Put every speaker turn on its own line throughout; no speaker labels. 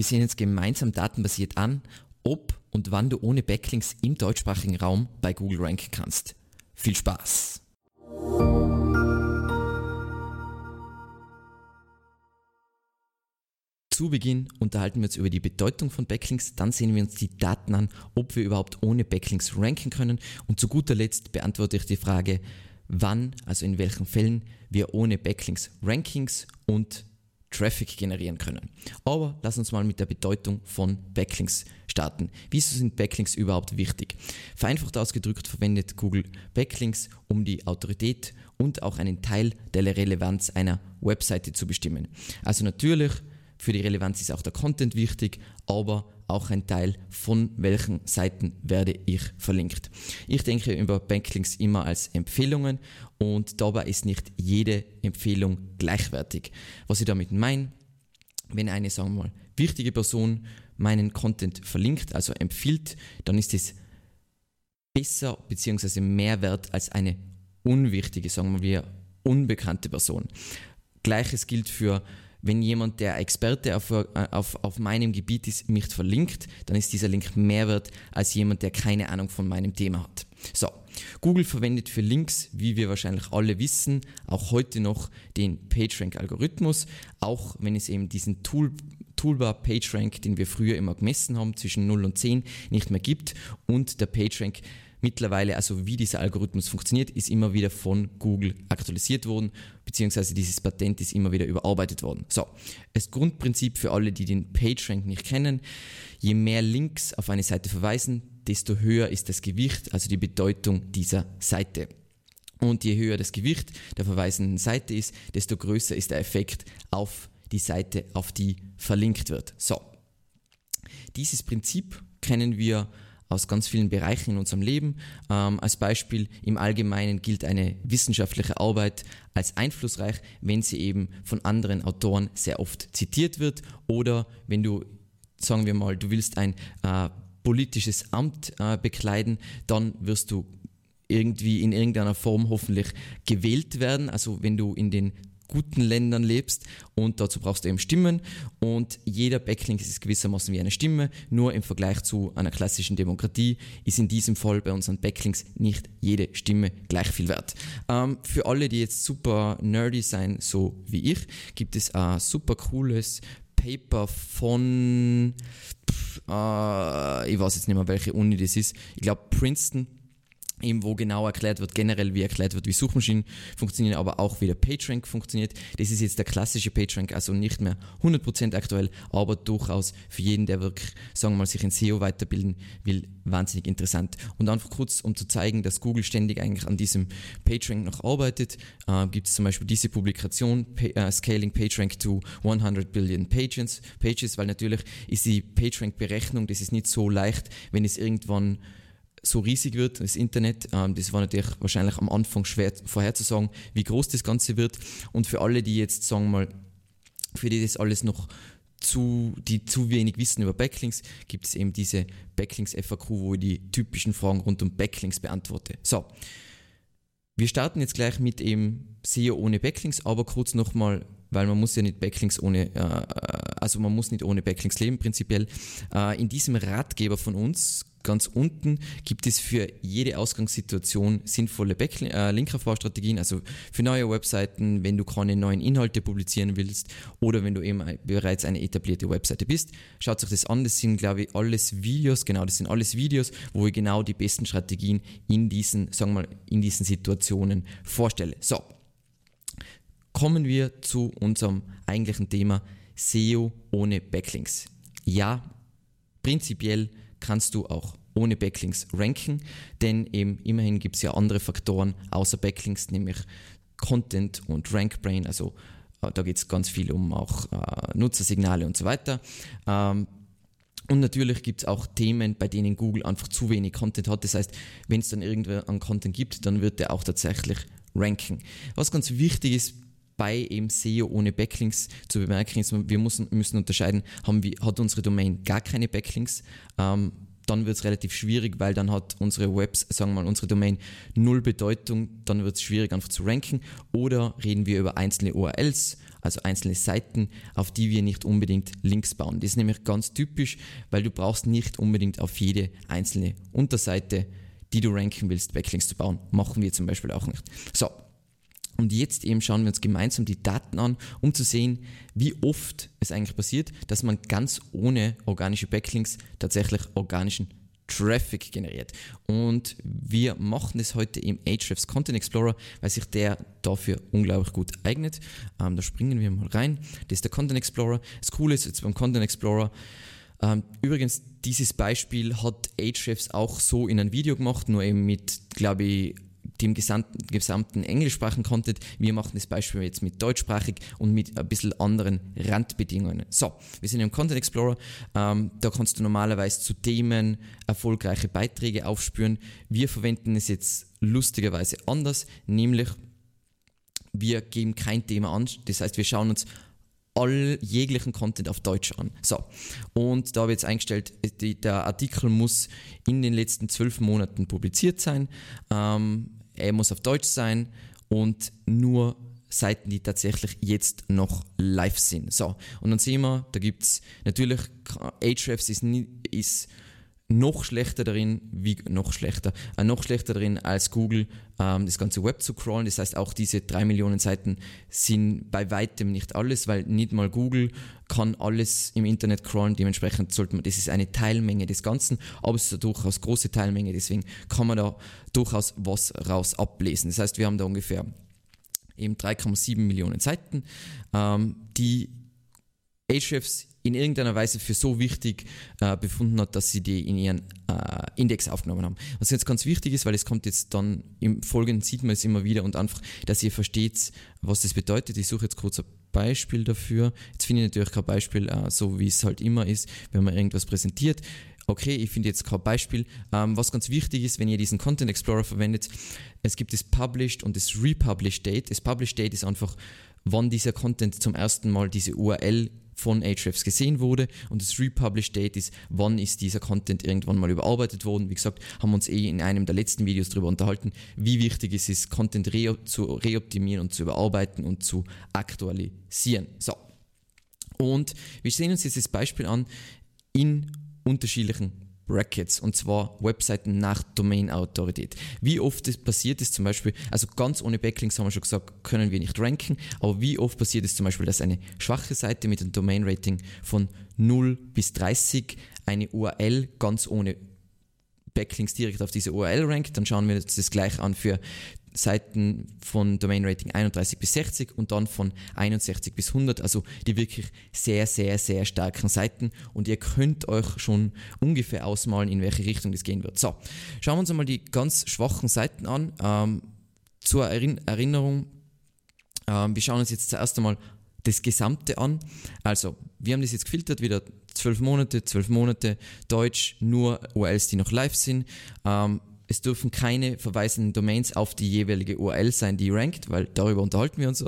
Wir sehen jetzt gemeinsam datenbasiert an, ob und wann du ohne Backlinks im deutschsprachigen Raum bei Google ranken kannst. Viel Spaß! Zu Beginn unterhalten wir uns über die Bedeutung von Backlinks, dann sehen wir uns die Daten an, ob wir überhaupt ohne Backlinks ranken können und zu guter Letzt beantworte ich die Frage, wann, also in welchen Fällen wir ohne Backlinks Rankings und Traffic generieren können. Aber lass uns mal mit der Bedeutung von Backlinks starten. Wieso sind Backlinks überhaupt wichtig? Vereinfacht ausgedrückt verwendet Google Backlinks, um die Autorität und auch einen Teil der Relevanz einer Webseite zu bestimmen. Also natürlich, für die Relevanz ist auch der Content wichtig, aber auch ein Teil von welchen Seiten werde ich verlinkt. Ich denke über Backlinks immer als Empfehlungen und dabei ist nicht jede Empfehlung gleichwertig. Was ich damit meine, wenn eine, sagen wir mal, wichtige Person meinen Content verlinkt, also empfiehlt, dann ist es besser bzw. mehr wert als eine unwichtige, sagen wir, unbekannte Person. Gleiches gilt für wenn jemand, der Experte auf, auf, auf meinem Gebiet ist, mich verlinkt, dann ist dieser Link mehr wert als jemand, der keine Ahnung von meinem Thema hat. So, Google verwendet für Links, wie wir wahrscheinlich alle wissen, auch heute noch den PageRank-Algorithmus, auch wenn es eben diesen Tool, Toolbar PageRank, den wir früher immer gemessen haben, zwischen 0 und 10 nicht mehr gibt und der PageRank mittlerweile, also wie dieser Algorithmus funktioniert, ist immer wieder von Google aktualisiert worden, beziehungsweise dieses Patent ist immer wieder überarbeitet worden. So, das Grundprinzip für alle, die den PageRank nicht kennen, je mehr Links auf eine Seite verweisen, desto höher ist das Gewicht, also die Bedeutung dieser Seite. Und je höher das Gewicht der verweisenden Seite ist, desto größer ist der Effekt auf die Seite, auf die verlinkt wird. So, dieses Prinzip kennen wir aus ganz vielen Bereichen in unserem Leben. Ähm, als Beispiel im Allgemeinen gilt eine wissenschaftliche Arbeit als einflussreich, wenn sie eben von anderen Autoren sehr oft zitiert wird oder wenn du, sagen wir mal, du willst ein äh, politisches Amt äh, bekleiden, dann wirst du irgendwie in irgendeiner Form hoffentlich gewählt werden. Also wenn du in den guten Ländern lebst und dazu brauchst du eben Stimmen. Und jeder Backlink ist gewissermaßen wie eine Stimme, nur im Vergleich zu einer klassischen Demokratie ist in diesem Fall bei unseren Backlinks nicht jede Stimme gleich viel wert. Ähm, für alle, die jetzt super nerdy sein, so wie ich, gibt es ein super cooles Paper von, pff, äh, ich weiß jetzt nicht mehr, welche Uni das ist, ich glaube Princeton eben wo genau erklärt wird, generell wie erklärt wird, wie Suchmaschinen funktionieren, aber auch wie der PageRank funktioniert. Das ist jetzt der klassische PageRank, also nicht mehr 100% aktuell, aber durchaus für jeden, der wirklich, sagen wir mal, sich in SEO weiterbilden will, wahnsinnig interessant. Und einfach kurz, um zu zeigen, dass Google ständig eigentlich an diesem PageRank noch arbeitet, äh, gibt es zum Beispiel diese Publikation, pa äh, Scaling PageRank to 100 Billion Pages, Pages, weil natürlich ist die PageRank-Berechnung, das ist nicht so leicht, wenn es irgendwann so riesig wird, das Internet. Ähm, das war natürlich wahrscheinlich am Anfang schwer vorherzusagen, wie groß das Ganze wird. Und für alle, die jetzt, sagen mal, für die das alles noch zu, die zu wenig wissen über Backlinks, gibt es eben diese Backlinks FAQ, wo ich die typischen Fragen rund um Backlinks beantworte. So. Wir starten jetzt gleich mit eben SEO ohne Backlinks, aber kurz nochmal, weil man muss ja nicht Backlinks ohne, äh, also man muss nicht ohne Backlinks leben prinzipiell. Äh, in diesem Ratgeber von uns ganz unten gibt es für jede Ausgangssituation sinnvolle Backl äh, Linkaufbaustrategien, also für neue Webseiten, wenn du keine neuen Inhalte publizieren willst oder wenn du eben bereits eine etablierte Webseite bist. Schaut euch das an, das sind glaube ich alles Videos, genau, das sind alles Videos, wo ich genau die besten Strategien in diesen, sagen wir mal, in diesen Situationen vorstelle. So, kommen wir zu unserem eigentlichen Thema SEO ohne Backlinks. Ja, prinzipiell kannst du auch ohne Backlinks ranken, denn eben immerhin gibt es ja andere Faktoren außer Backlinks, nämlich Content und RankBrain, also äh, da geht es ganz viel um auch äh, Nutzersignale und so weiter. Ähm, und natürlich gibt es auch Themen, bei denen Google einfach zu wenig Content hat. Das heißt, wenn es dann irgendwer an Content gibt, dann wird der auch tatsächlich ranken. Was ganz wichtig ist bei eben SEO ohne Backlinks zu bemerken ist, wir müssen, müssen unterscheiden, haben wir, hat unsere Domain gar keine Backlinks, ähm, dann wird es relativ schwierig, weil dann hat unsere Webs, sagen wir mal, unsere Domain null Bedeutung, dann wird es schwierig einfach zu ranken. Oder reden wir über einzelne URLs, also einzelne Seiten, auf die wir nicht unbedingt Links bauen. Das ist nämlich ganz typisch, weil du brauchst nicht unbedingt auf jede einzelne Unterseite, die du ranken willst, Backlinks zu bauen. Machen wir zum Beispiel auch nicht. So, und jetzt eben schauen wir uns gemeinsam die Daten an, um zu sehen, wie oft es eigentlich passiert, dass man ganz ohne organische Backlinks tatsächlich organischen Traffic generiert. Und wir machen das heute im Ahrefs Content Explorer, weil sich der dafür unglaublich gut eignet. Ähm, da springen wir mal rein. Das ist der Content Explorer. Das Coole ist jetzt beim Content Explorer, ähm, übrigens, dieses Beispiel hat Ahrefs auch so in ein Video gemacht, nur eben mit, glaube ich, dem gesamten, gesamten englischsprachigen Content. Wir machen das Beispiel jetzt mit deutschsprachig und mit ein bisschen anderen Randbedingungen. So, wir sind im Content Explorer. Ähm, da kannst du normalerweise zu Themen erfolgreiche Beiträge aufspüren. Wir verwenden es jetzt lustigerweise anders, nämlich wir geben kein Thema an. Das heißt, wir schauen uns all jeglichen Content auf Deutsch an. So, und da habe ich jetzt eingestellt, die, der Artikel muss in den letzten zwölf Monaten publiziert sein. Ähm, er muss auf Deutsch sein und nur Seiten, die tatsächlich jetzt noch live sind. So, und dann sehen wir, da gibt es natürlich, Ahrefs ist, ist noch schlechter darin, wie noch schlechter, äh, noch schlechter darin als Google, ähm, das ganze Web zu crawlen. Das heißt, auch diese drei Millionen Seiten sind bei weitem nicht alles, weil nicht mal Google kann alles im Internet crawlen. Dementsprechend sollte man, das ist eine Teilmenge des Ganzen, aber es ist eine durchaus große Teilmenge, deswegen kann man da durchaus was raus ablesen. Das heißt, wir haben da ungefähr eben 3,7 Millionen Seiten, ähm, die Ahrefs in irgendeiner Weise für so wichtig äh, befunden hat, dass sie die in ihren äh, Index aufgenommen haben. Was jetzt ganz wichtig ist, weil es kommt jetzt dann im Folgenden sieht man es immer wieder und einfach, dass ihr versteht, was das bedeutet. Ich suche jetzt kurz ein Beispiel dafür. Jetzt finde ich natürlich kein Beispiel, äh, so wie es halt immer ist, wenn man irgendwas präsentiert. Okay, ich finde jetzt kein Beispiel. Ähm, was ganz wichtig ist, wenn ihr diesen Content Explorer verwendet, es gibt das Published und das Republished Date. Das Published Date ist einfach, wann dieser Content zum ersten Mal diese URL von Ahrefs gesehen wurde und das Republish Date ist, wann ist dieser Content irgendwann mal überarbeitet worden. Wie gesagt, haben wir uns eh in einem der letzten Videos darüber unterhalten, wie wichtig es ist, Content re zu reoptimieren und zu überarbeiten und zu aktualisieren. So. Und wir sehen uns jetzt das Beispiel an in unterschiedlichen Brackets und zwar Webseiten nach Domain-Autorität. Wie oft das passiert ist zum Beispiel, also ganz ohne Backlinks haben wir schon gesagt, können wir nicht ranken, aber wie oft passiert es zum Beispiel, dass eine schwache Seite mit einem Domain-Rating von 0 bis 30 eine URL ganz ohne Backlinks direkt auf diese URL rankt, dann schauen wir uns das gleich an für Seiten von Domain Rating 31 bis 60 und dann von 61 bis 100, also die wirklich sehr, sehr, sehr starken Seiten und ihr könnt euch schon ungefähr ausmalen, in welche Richtung das gehen wird. So, schauen wir uns einmal die ganz schwachen Seiten an. Ähm, zur Erinnerung, ähm, wir schauen uns jetzt zuerst einmal das Gesamte an. Also, wir haben das jetzt gefiltert, wieder zwölf Monate, zwölf Monate Deutsch, nur URLs, die noch live sind. Ähm, es dürfen keine verweisenden Domains auf die jeweilige URL sein, die rankt, weil darüber unterhalten wir uns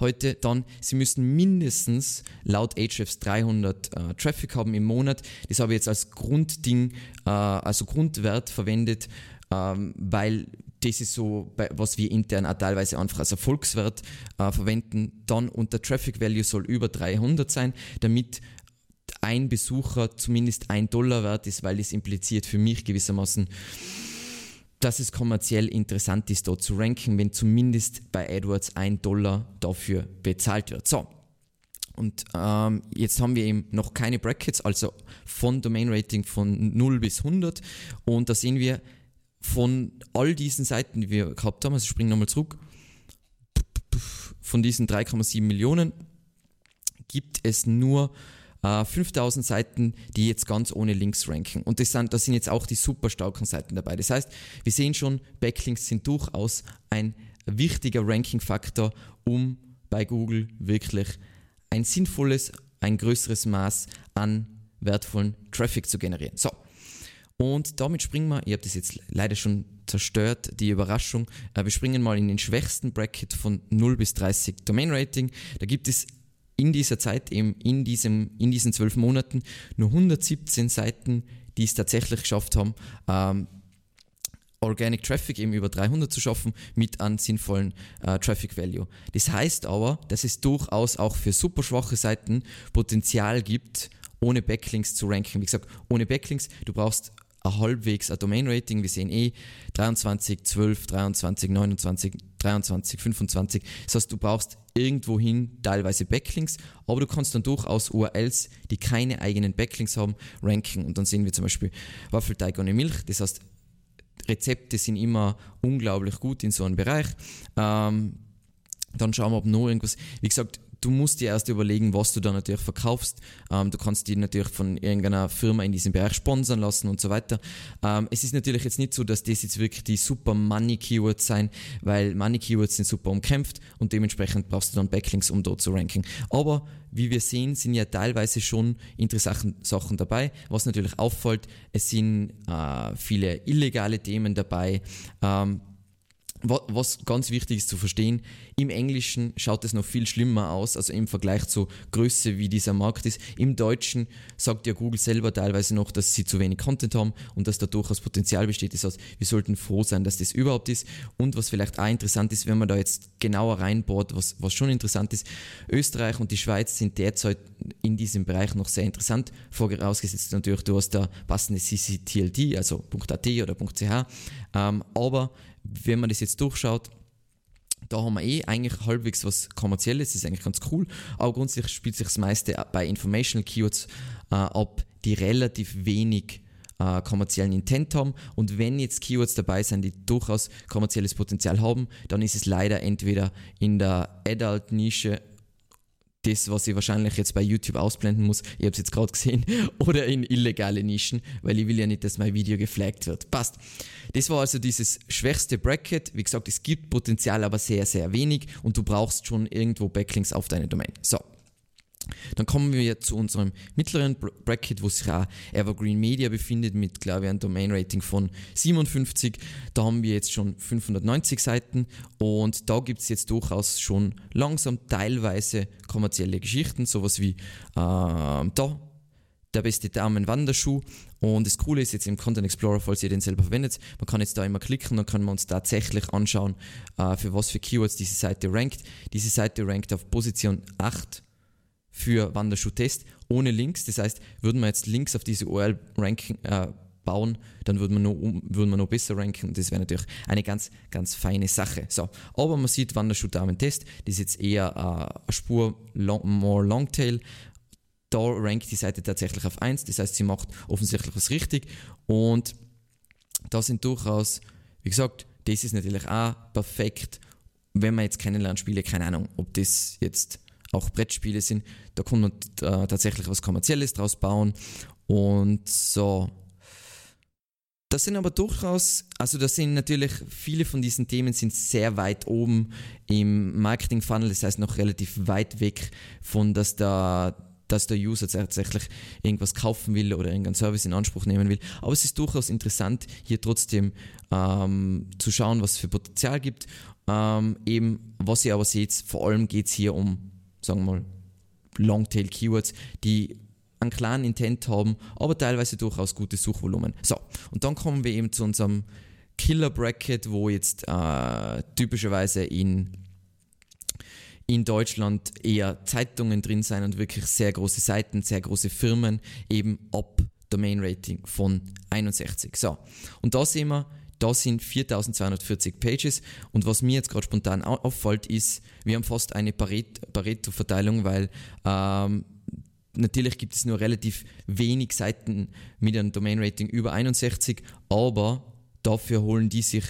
heute. Dann, sie müssen mindestens laut Ahrefs 300 äh, Traffic haben im Monat. Das habe ich jetzt als Grundding, äh, also Grundwert verwendet, ähm, weil das ist so, was wir intern auch teilweise einfach als Erfolgswert äh, verwenden. Dann und der Traffic Value soll über 300 sein, damit ein Besucher zumindest ein Dollar wert ist, weil das impliziert für mich gewissermaßen dass es kommerziell interessant ist, dort zu ranken, wenn zumindest bei AdWords ein Dollar dafür bezahlt wird. So. Und ähm, jetzt haben wir eben noch keine Brackets, also von Domain Rating von 0 bis 100. Und da sehen wir von all diesen Seiten, die wir gehabt haben, also springen nochmal zurück, von diesen 3,7 Millionen gibt es nur 5000 äh, Seiten, die jetzt ganz ohne Links ranken. Und das sind, da sind jetzt auch die super starken Seiten dabei. Das heißt, wir sehen schon, Backlinks sind durchaus ein wichtiger Ranking-Faktor, um bei Google wirklich ein sinnvolles, ein größeres Maß an wertvollen Traffic zu generieren. So. Und damit springen wir, ich habe das jetzt leider schon zerstört, die Überraschung. Äh, wir springen mal in den schwächsten Bracket von 0 bis 30 Domain Rating. Da gibt es in dieser Zeit, eben in, diesem, in diesen zwölf Monaten, nur 117 Seiten, die es tatsächlich geschafft haben, ähm, Organic Traffic eben über 300 zu schaffen mit einem sinnvollen äh, Traffic Value. Das heißt aber, dass es durchaus auch für super schwache Seiten Potenzial gibt, ohne Backlinks zu ranken. Wie gesagt, ohne Backlinks, du brauchst ein halbwegs ein Domain Rating. Wir sehen eh 23, 12, 23, 29, 23, 25. Das heißt, du brauchst irgendwohin teilweise Backlinks, aber du kannst dann durchaus URLs, die keine eigenen Backlinks haben, ranken. Und dann sehen wir zum Beispiel Waffelteig ohne Milch. Das heißt, Rezepte sind immer unglaublich gut in so einem Bereich. Ähm, dann schauen wir, ob noch irgendwas. Wie gesagt, du musst dir erst überlegen, was du da natürlich verkaufst. Ähm, du kannst die natürlich von irgendeiner Firma in diesem Bereich sponsern lassen und so weiter. Ähm, es ist natürlich jetzt nicht so, dass das jetzt wirklich die super Money Keywords sein, weil Money Keywords sind super umkämpft und dementsprechend brauchst du dann Backlinks, um dort zu ranken. Aber wie wir sehen, sind ja teilweise schon interessante Sachen dabei. Was natürlich auffällt, es sind äh, viele illegale Themen dabei. Ähm, was ganz wichtig ist zu verstehen, im Englischen schaut es noch viel schlimmer aus, also im Vergleich zur Größe, wie dieser Markt ist. Im Deutschen sagt ja Google selber teilweise noch, dass sie zu wenig Content haben und dass da durchaus Potenzial besteht. Das heißt, wir sollten froh sein, dass das überhaupt ist. Und was vielleicht auch interessant ist, wenn man da jetzt genauer reinbohrt, was, was schon interessant ist, Österreich und die Schweiz sind derzeit in diesem Bereich noch sehr interessant, vorausgesetzt natürlich, du hast da passende CCTLD, also .at oder .ch, ähm, aber wenn man das jetzt durchschaut, da haben wir eh eigentlich halbwegs was Kommerzielles, das ist eigentlich ganz cool, aber grundsätzlich spielt sich das meiste bei Informational Keywords äh, ab, die relativ wenig äh, kommerziellen Intent haben. Und wenn jetzt Keywords dabei sind, die durchaus kommerzielles Potenzial haben, dann ist es leider entweder in der Adult-Nische das, was ich wahrscheinlich jetzt bei YouTube ausblenden muss, ich habe es jetzt gerade gesehen, oder in illegale Nischen, weil ich will ja nicht, dass mein Video geflaggt wird. Passt. Das war also dieses schwächste Bracket. Wie gesagt, es gibt Potenzial, aber sehr, sehr wenig und du brauchst schon irgendwo Backlinks auf deine Domain. So, dann kommen wir zu unserem mittleren Bracket, wo sich auch Evergreen Media befindet, mit, glaube ich, einem Domain-Rating von 57. Da haben wir jetzt schon 590 Seiten und da gibt es jetzt durchaus schon langsam teilweise kommerzielle Geschichten, sowas wie äh, da, der beste Damen-Wanderschuh. Und das Coole ist jetzt im Content Explorer, falls ihr den selber verwendet, man kann jetzt da immer klicken, dann können wir uns tatsächlich anschauen, äh, für was für Keywords diese Seite rankt. Diese Seite rankt auf Position 8 für Wanderschuh-Test ohne Links. Das heißt, würden wir jetzt Links auf diese URL ranken, äh, bauen, dann würden wir, noch, würden wir noch besser ranken. Das wäre natürlich eine ganz, ganz feine Sache. So, aber man sieht Wanderschuh-Damen-Test, das ist jetzt eher äh, eine Spur long, more Longtail. Da rankt die Seite tatsächlich auf 1, das heißt, sie macht offensichtlich was richtig und da sind durchaus, wie gesagt, das ist natürlich auch perfekt, wenn man jetzt Kennenlernspiele, keine Ahnung, ob das jetzt auch Brettspiele sind. Da kann man äh, tatsächlich was Kommerzielles draus bauen. Und so. Das sind aber durchaus, also das sind natürlich, viele von diesen Themen sind sehr weit oben im Marketing-Funnel, das heißt noch relativ weit weg von, dass der, dass der User tatsächlich irgendwas kaufen will oder irgendeinen Service in Anspruch nehmen will. Aber es ist durchaus interessant, hier trotzdem ähm, zu schauen, was es für Potenzial gibt. Ähm, eben, was ihr aber seht, vor allem geht es hier um sagen wir mal, Longtail-Keywords, die einen kleinen Intent haben, aber teilweise durchaus gutes Suchvolumen. So, und dann kommen wir eben zu unserem Killer-Bracket, wo jetzt äh, typischerweise in, in Deutschland eher Zeitungen drin sein und wirklich sehr große Seiten, sehr große Firmen, eben ab Domain Rating von 61. So, und da sehen wir, da sind 4240 Pages und was mir jetzt gerade spontan auffällt, ist, wir haben fast eine Pareto-Verteilung, weil ähm, natürlich gibt es nur relativ wenig Seiten mit einem Domain-Rating über 61, aber dafür holen die sich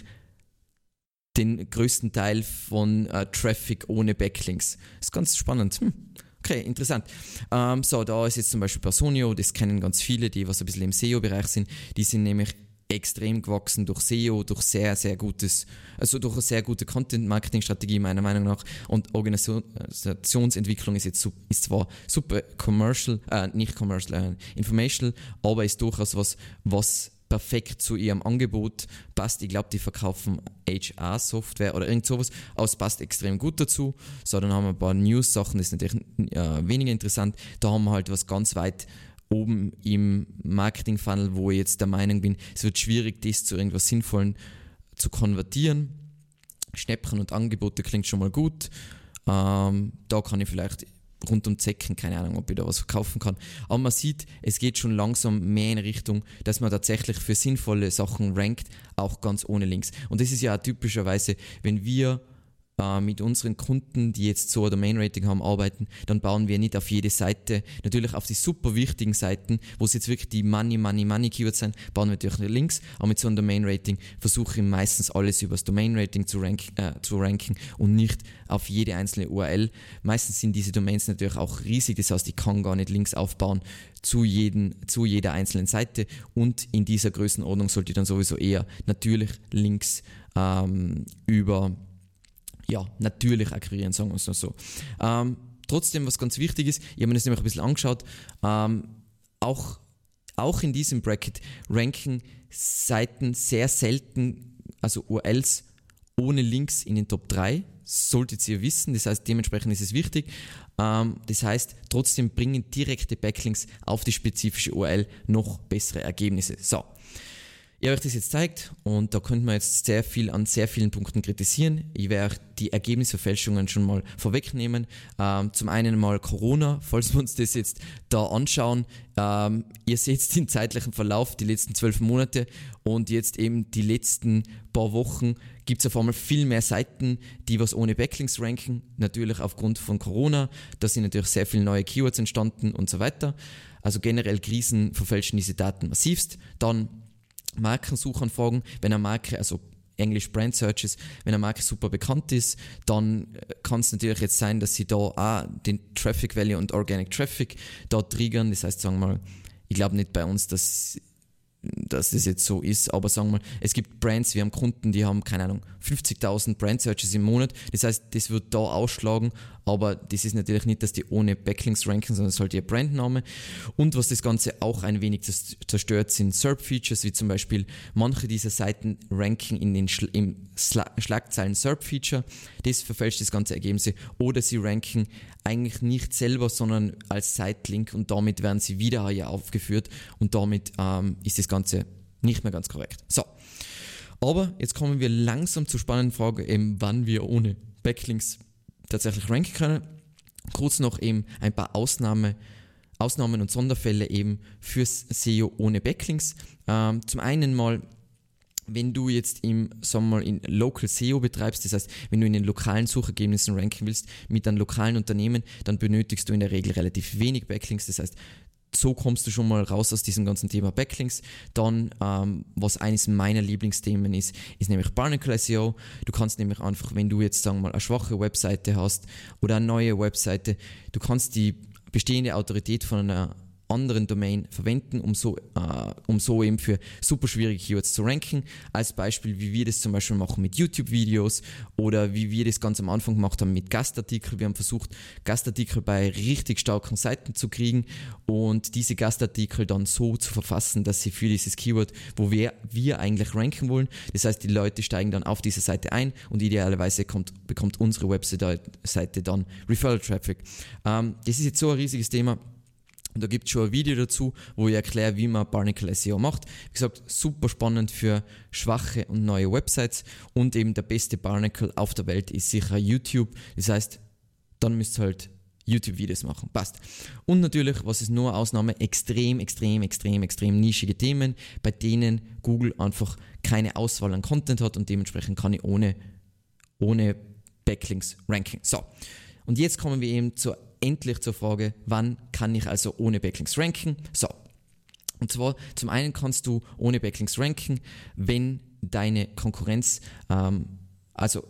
den größten Teil von äh, Traffic ohne Backlinks. Ist ganz spannend. Hm. Okay, interessant. Ähm, so, da ist jetzt zum Beispiel Personio, das kennen ganz viele, die was ein bisschen im SEO-Bereich sind. Die sind nämlich extrem gewachsen durch SEO, durch sehr, sehr gutes, also durch eine sehr gute Content-Marketing-Strategie meiner Meinung nach. Und Organisationsentwicklung ist jetzt ist zwar super commercial, äh, nicht commercial, äh, informational, aber ist durchaus was, was perfekt zu ihrem Angebot passt. Ich glaube, die verkaufen HR-Software oder irgend sowas, aber es passt extrem gut dazu. So, dann haben wir ein paar News-Sachen, das ist natürlich äh, weniger interessant. Da haben wir halt was ganz weit oben im Marketing-Funnel, wo ich jetzt der Meinung bin, es wird schwierig, das zu irgendwas Sinnvollen zu konvertieren. Schnäppchen und Angebote klingt schon mal gut. Ähm, da kann ich vielleicht rund um Zecken, keine Ahnung, ob ich da was verkaufen kann. Aber man sieht, es geht schon langsam mehr in Richtung, dass man tatsächlich für sinnvolle Sachen rankt, auch ganz ohne Links. Und das ist ja typischerweise, wenn wir äh, mit unseren Kunden, die jetzt so ein Domain-Rating haben, arbeiten, dann bauen wir nicht auf jede Seite, natürlich auf die super wichtigen Seiten, wo es jetzt wirklich die Money, Money, Money Keywords sind, bauen wir natürlich Links, aber mit so einem Domain-Rating versuche ich meistens alles über das Domain-Rating zu, rank, äh, zu ranken und nicht auf jede einzelne URL. Meistens sind diese Domains natürlich auch riesig, das heißt, ich kann gar nicht Links aufbauen zu, jeden, zu jeder einzelnen Seite. Und in dieser Größenordnung sollte ich dann sowieso eher natürlich Links ähm, über ja, natürlich akquirieren, sagen wir es so. Ähm, trotzdem, was ganz wichtig ist, ich habe mir das nämlich ein bisschen angeschaut, ähm, auch, auch in diesem Bracket ranken Seiten sehr selten, also URLs ohne Links in den Top 3, solltet ihr wissen, das heißt, dementsprechend ist es wichtig. Ähm, das heißt, trotzdem bringen direkte Backlinks auf die spezifische URL noch bessere Ergebnisse. So, ich habe euch das jetzt gezeigt und da könnte man jetzt sehr viel an sehr vielen Punkten kritisieren. Ich werde die Ergebnisverfälschungen schon mal vorwegnehmen. Ähm, zum einen mal Corona, falls wir uns das jetzt da anschauen. Ähm, ihr seht den zeitlichen Verlauf, die letzten zwölf Monate und jetzt eben die letzten paar Wochen gibt es auf einmal viel mehr Seiten, die was ohne Backlinks ranken. Natürlich aufgrund von Corona. Da sind natürlich sehr viele neue Keywords entstanden und so weiter. Also generell Krisen verfälschen diese Daten massivst. Dann Markensuchanfragen, wenn eine Marke, also Englisch Brand Searches, wenn eine Marke super bekannt ist, dann äh, kann es natürlich jetzt sein, dass sie da auch den Traffic Value und Organic Traffic da triggern. Das heißt, sagen wir mal, ich glaube nicht bei uns, dass dass das jetzt so ist, aber sagen wir es gibt Brands, wir haben Kunden, die haben, keine Ahnung, 50.000 Brand Searches im Monat. Das heißt, das wird da ausschlagen, aber das ist natürlich nicht, dass die ohne Backlinks ranken, sondern es ist halt ihr Brandname. Und was das Ganze auch ein wenig zerstört, sind SERP-Features, wie zum Beispiel manche dieser Seiten ranken in den Schl im Schla Schlagzeilen SERP-Feature. Das verfälscht das ganze Ergebnisse. Oder sie ranken eigentlich nicht selber, sondern als Site-Link und damit werden sie wieder hier aufgeführt und damit ähm, ist das Ganze nicht mehr ganz korrekt. So. Aber jetzt kommen wir langsam zur spannenden Frage, eben wann wir ohne Backlinks tatsächlich ranken können. Kurz noch eben ein paar Ausnahme, Ausnahmen und Sonderfälle eben fürs SEO ohne Backlinks. Ähm, zum einen mal wenn du jetzt im, mal, in Local SEO betreibst, das heißt, wenn du in den lokalen Suchergebnissen ranken willst mit einem lokalen Unternehmen, dann benötigst du in der Regel relativ wenig Backlinks. Das heißt, so kommst du schon mal raus aus diesem ganzen Thema Backlinks. Dann, ähm, was eines meiner Lieblingsthemen ist, ist nämlich Barnacle SEO. Du kannst nämlich einfach, wenn du jetzt, sagen wir mal, eine schwache Webseite hast oder eine neue Webseite, du kannst die bestehende Autorität von einer anderen Domain verwenden, um so, äh, um so eben für super schwierige Keywords zu ranken. Als Beispiel, wie wir das zum Beispiel machen mit YouTube-Videos oder wie wir das ganz am Anfang gemacht haben mit Gastartikeln. Wir haben versucht, Gastartikel bei richtig starken Seiten zu kriegen und diese Gastartikel dann so zu verfassen, dass sie für dieses Keyword, wo wir, wir eigentlich ranken wollen, das heißt, die Leute steigen dann auf diese Seite ein und idealerweise kommt, bekommt unsere Webseite dann Referral Traffic. Ähm, das ist jetzt so ein riesiges Thema und da gibt es schon ein Video dazu, wo ich erkläre, wie man Barnacle SEO macht. Wie gesagt, super spannend für schwache und neue Websites. Und eben der beste Barnacle auf der Welt ist sicher YouTube. Das heißt, dann müsst ihr halt YouTube-Videos machen. Passt. Und natürlich, was ist nur Ausnahme, extrem, extrem, extrem, extrem nischige Themen, bei denen Google einfach keine Auswahl an Content hat und dementsprechend kann ich ohne, ohne Backlinks ranken. So. Und jetzt kommen wir eben zur endlich zur Frage, wann kann ich also ohne Backlinks ranken? So. Und zwar zum einen kannst du ohne Backlinks ranken, wenn deine Konkurrenz, ähm, also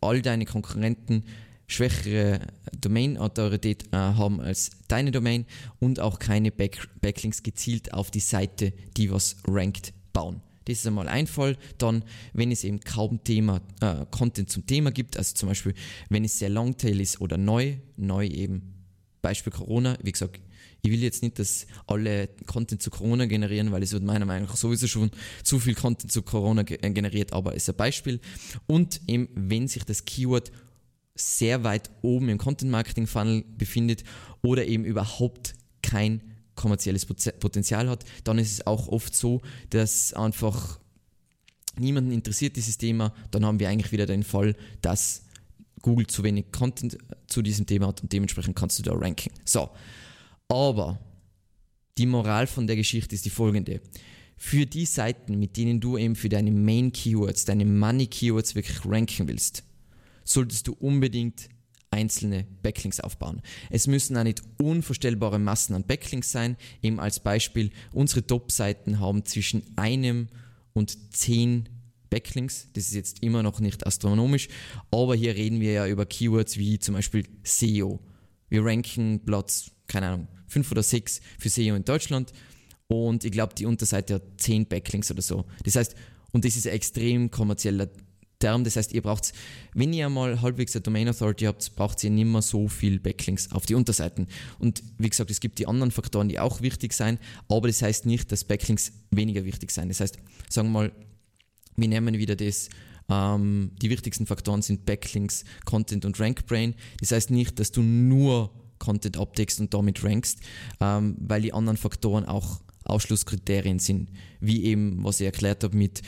all deine Konkurrenten schwächere Domain-Autorität äh, haben als deine Domain und auch keine Back Backlinks gezielt auf die Seite, die was rankt, bauen. Das ist einmal ein Fall. Dann, wenn es eben kaum Thema, äh, Content zum Thema gibt, also zum Beispiel, wenn es sehr Longtail ist oder neu, neu eben, Beispiel Corona, wie gesagt, Ich will jetzt nicht, dass alle Content zu Corona generieren, weil es wird meiner Meinung nach sowieso schon zu viel Content zu Corona äh, generiert, aber ist ein Beispiel. Und eben, wenn sich das Keyword sehr weit oben im Content Marketing Funnel befindet oder eben überhaupt kein kommerzielles Potenzial hat, dann ist es auch oft so, dass einfach niemanden interessiert dieses Thema, dann haben wir eigentlich wieder den Fall, dass Google zu wenig Content zu diesem Thema hat und dementsprechend kannst du da ranken. So, aber die Moral von der Geschichte ist die folgende. Für die Seiten, mit denen du eben für deine Main Keywords, deine Money Keywords wirklich ranken willst, solltest du unbedingt einzelne Backlinks aufbauen. Es müssen auch nicht unvorstellbare Massen an Backlinks sein. Eben als Beispiel, unsere Top-Seiten haben zwischen einem und zehn Backlinks. Das ist jetzt immer noch nicht astronomisch, aber hier reden wir ja über Keywords wie zum Beispiel SEO. Wir ranken Platz, keine Ahnung, fünf oder sechs für SEO in Deutschland und ich glaube, die Unterseite hat zehn Backlinks oder so. Das heißt, und das ist ein extrem kommerzieller Term. Das heißt, ihr braucht, wenn ihr mal halbwegs eine Domain Authority habt, braucht ihr nicht mehr so viel Backlinks auf die Unterseiten. Und wie gesagt, es gibt die anderen Faktoren, die auch wichtig sein, aber das heißt nicht, dass Backlinks weniger wichtig sein. Das heißt, sagen wir mal, wir nehmen wieder das, ähm, die wichtigsten Faktoren sind Backlinks, Content und RankBrain. Das heißt nicht, dass du nur Content abdeckst und damit rankst, ähm, weil die anderen Faktoren auch Ausschlusskriterien sind, wie eben, was ich erklärt habe mit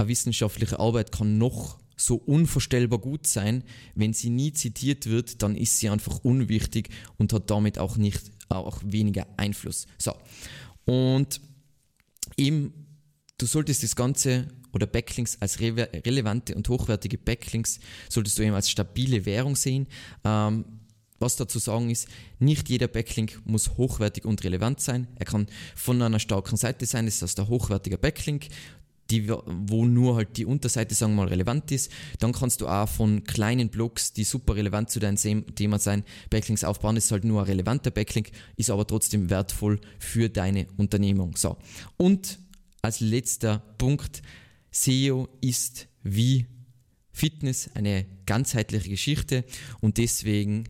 eine wissenschaftliche Arbeit kann noch so unvorstellbar gut sein, wenn sie nie zitiert wird, dann ist sie einfach unwichtig und hat damit auch nicht auch weniger Einfluss. So. Und eben, du solltest das Ganze oder Backlinks als re relevante und hochwertige Backlinks solltest du eben als stabile Währung sehen. Ähm, was dazu sagen ist, nicht jeder Backlink muss hochwertig und relevant sein. Er kann von einer starken Seite sein, das heißt ein hochwertiger Backlink die, wo nur halt die Unterseite, sagen wir mal, relevant ist. Dann kannst du auch von kleinen Blogs, die super relevant zu deinem Thema sein, Backlinks aufbauen. Das ist halt nur ein relevanter Backlink, ist aber trotzdem wertvoll für deine Unternehmung. So. Und als letzter Punkt, SEO ist wie Fitness eine ganzheitliche Geschichte und deswegen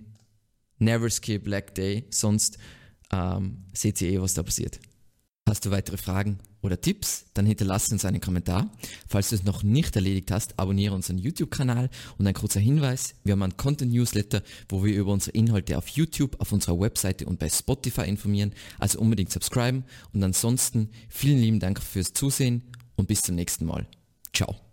never skip Black Day, sonst ähm, seht ihr eh, was da passiert. Hast du weitere Fragen oder Tipps? Dann hinterlass uns einen Kommentar. Falls du es noch nicht erledigt hast, abonniere unseren YouTube-Kanal und ein kurzer Hinweis, wir haben einen Content-Newsletter, wo wir über unsere Inhalte auf YouTube, auf unserer Webseite und bei Spotify informieren, also unbedingt subscriben und ansonsten vielen lieben Dank fürs Zusehen und bis zum nächsten Mal. Ciao.